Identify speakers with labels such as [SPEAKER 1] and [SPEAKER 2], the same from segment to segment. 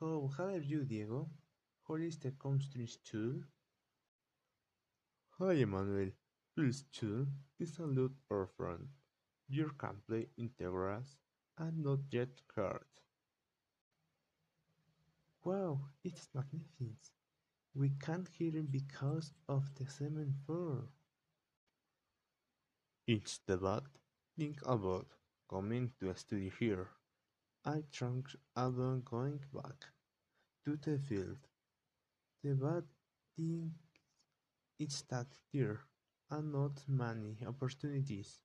[SPEAKER 1] How are you, Diego? How is the country too?
[SPEAKER 2] Hi, Emmanuel. Please chill. is a our friend. You can play Integras and not yet heard.
[SPEAKER 1] Wow, it's magnificent. We can't hear it because of the cement floor.
[SPEAKER 2] It's the bad thing about coming to a study here. I think about going back to the field.
[SPEAKER 1] The bad thing is that there are not many opportunities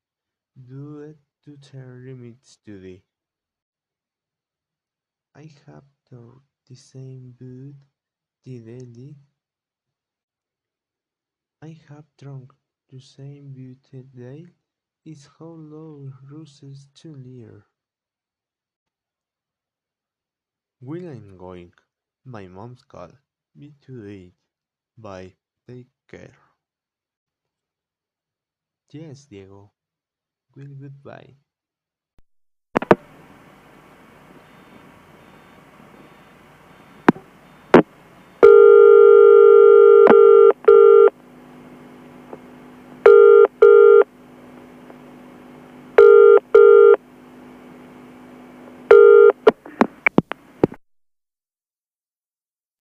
[SPEAKER 1] due to the limited study. I have taught the same book daily. I have drunk the same book today. It's how low ruses to leer.
[SPEAKER 2] Will I'm going. My mom's called me to eat. Eh? Bye. Take care.
[SPEAKER 1] Yes, Diego. Will goodbye.